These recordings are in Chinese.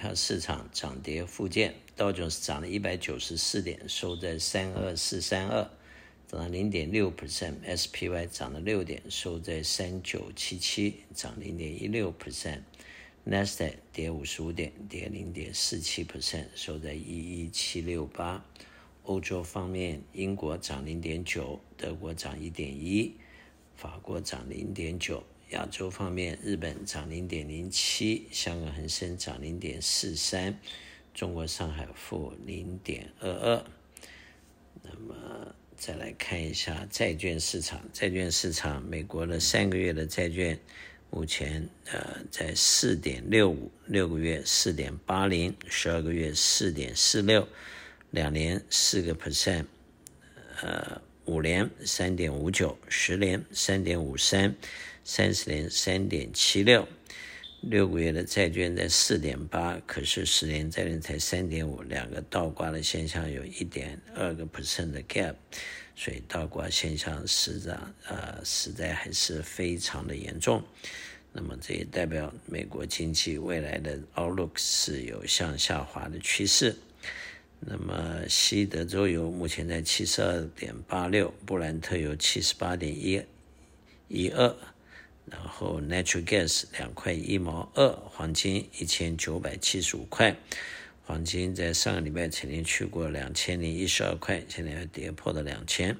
股票市场涨跌互见，道琼斯涨了一百九十四点，收在三二四三二，涨了零点六 percent；SPY 涨了六点，收在三九七七，涨零点一六 percent；Nasdaq 跌五十五点，跌零点四七 percent，收在一一七六八。欧洲方面，英国涨零点九，德国涨一点一，法国涨零点九。亚洲方面，日本涨零点零七，香港恒生涨零点四三，中国上海负零点二二。那么再来看一下债券市场，债券市场，美国的三个月的债券目前呃在四点六五，六个月四点八零，十二个月四点四六，两年四个 percent，呃五年三点五九，十年三点五三。三十年三点七六，六个月的债券在四点八，可是十年债券才三点五，两个倒挂的现象有一点二个 percent 的 gap，所以倒挂现象实在呃实在还是非常的严重。那么这也代表美国经济未来的 outlook 是有向下滑的趋势。那么西德州油目前在七十二点八六，布兰特油七十八点一一二。然后，natural gas 两块一毛二，黄金一千九百七十五块，黄金在上个礼拜曾经去过两千零一十二块，现在要跌破了两千。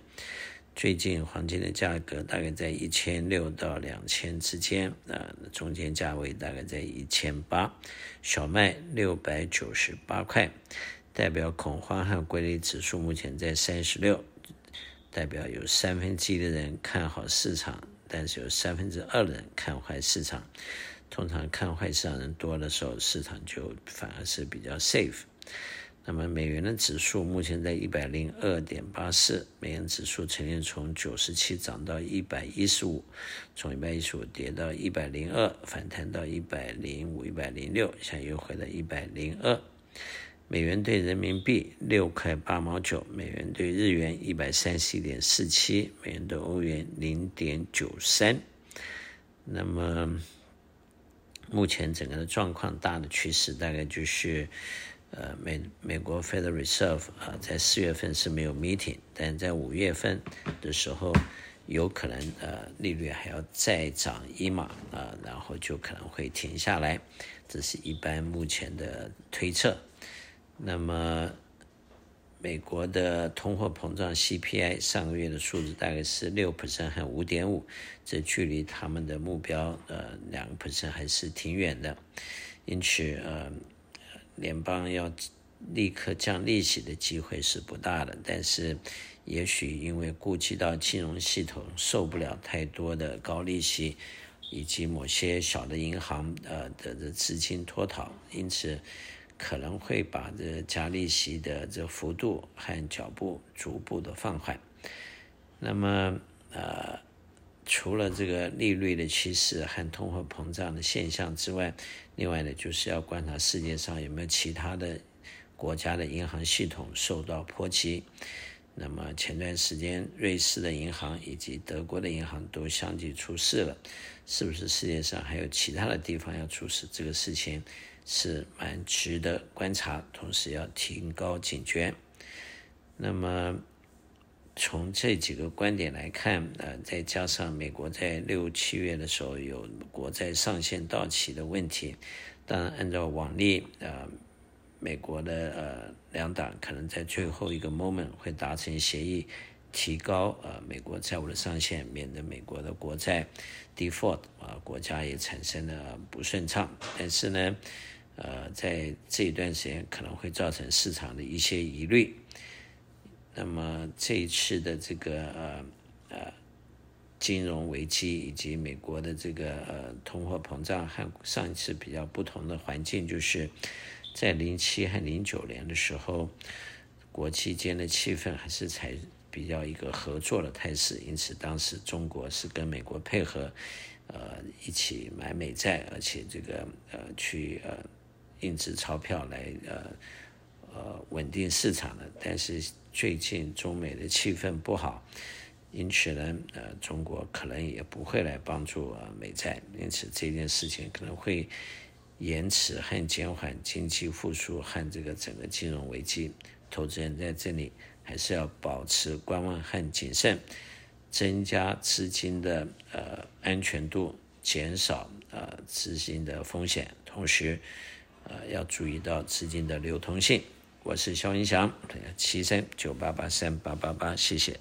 最近黄金的价格大概在一千六到两千之间，啊，中间价位大概在一千八。小麦六百九十八块，代表恐慌和归类指数目前在三十六，代表有三分之一的人看好市场。但是有三分之二的人看坏市场，通常看坏市场人多的时候，市场就反而是比较 safe。那么美元的指数目前在一百零二点八四，美元指数曾经从九十七涨到一百一十五，从一百一十五跌到一百零二，反弹到一百零五、一百零六，现在又回到一百零二。美元兑人民币六块八毛九，美元兑日元一百三十一点四七，美元兑欧元零点九三。那么目前整个的状况，大的趋势大概就是，呃，美美国 Federal Reserve 啊，在四月份是没有 meeting，但在五月份的时候，有可能呃利率还要再涨一码啊，然后就可能会停下来，这是一般目前的推测。那么，美国的通货膨胀 CPI 上个月的数字大概是六 percent 和五点五，这距离他们的目标呃两个 percent 还是挺远的，因此呃，联邦要立刻降利息的机会是不大的，但是也许因为顾及到金融系统受不了太多的高利息，以及某些小的银行呃的的资金脱逃，因此。可能会把这加利息的这幅度和脚步逐步的放缓。那么，呃，除了这个利率的趋势和通货膨胀的现象之外，另外呢，就是要观察世界上有没有其他的国家的银行系统受到波及。那么前段时间，瑞士的银行以及德国的银行都相继出事了，是不是世界上还有其他的地方要出事？这个事情。是蛮值得观察，同时要提高警觉。那么从这几个观点来看，呃，再加上美国在六七月的时候有国债上限到期的问题，当然按照往例，呃，美国的呃两党可能在最后一个 moment 会达成协议，提高呃美国债务的上限，免得美国的国债 default 啊，国家也产生了不顺畅。但是呢，呃，在这一段时间可能会造成市场的一些疑虑。那么这一次的这个呃呃金融危机以及美国的这个呃通货膨胀和上一次比较不同的环境，就是在零七和零九年的时候，国际间的气氛还是采比较一个合作的态势，因此当时中国是跟美国配合，呃一起买美债，而且这个呃去呃。印制钞票来呃呃稳定市场的，但是最近中美的气氛不好，因此呢呃中国可能也不会来帮助呃美债，因此这件事情可能会延迟和减缓经济复苏和这个整个金融危机。投资人在这里还是要保持观望和谨慎，增加资金的呃安全度，减少呃资金的风险，同时呃要注意到资金的流通性。我是肖云祥，七三九八八三八八八，谢谢。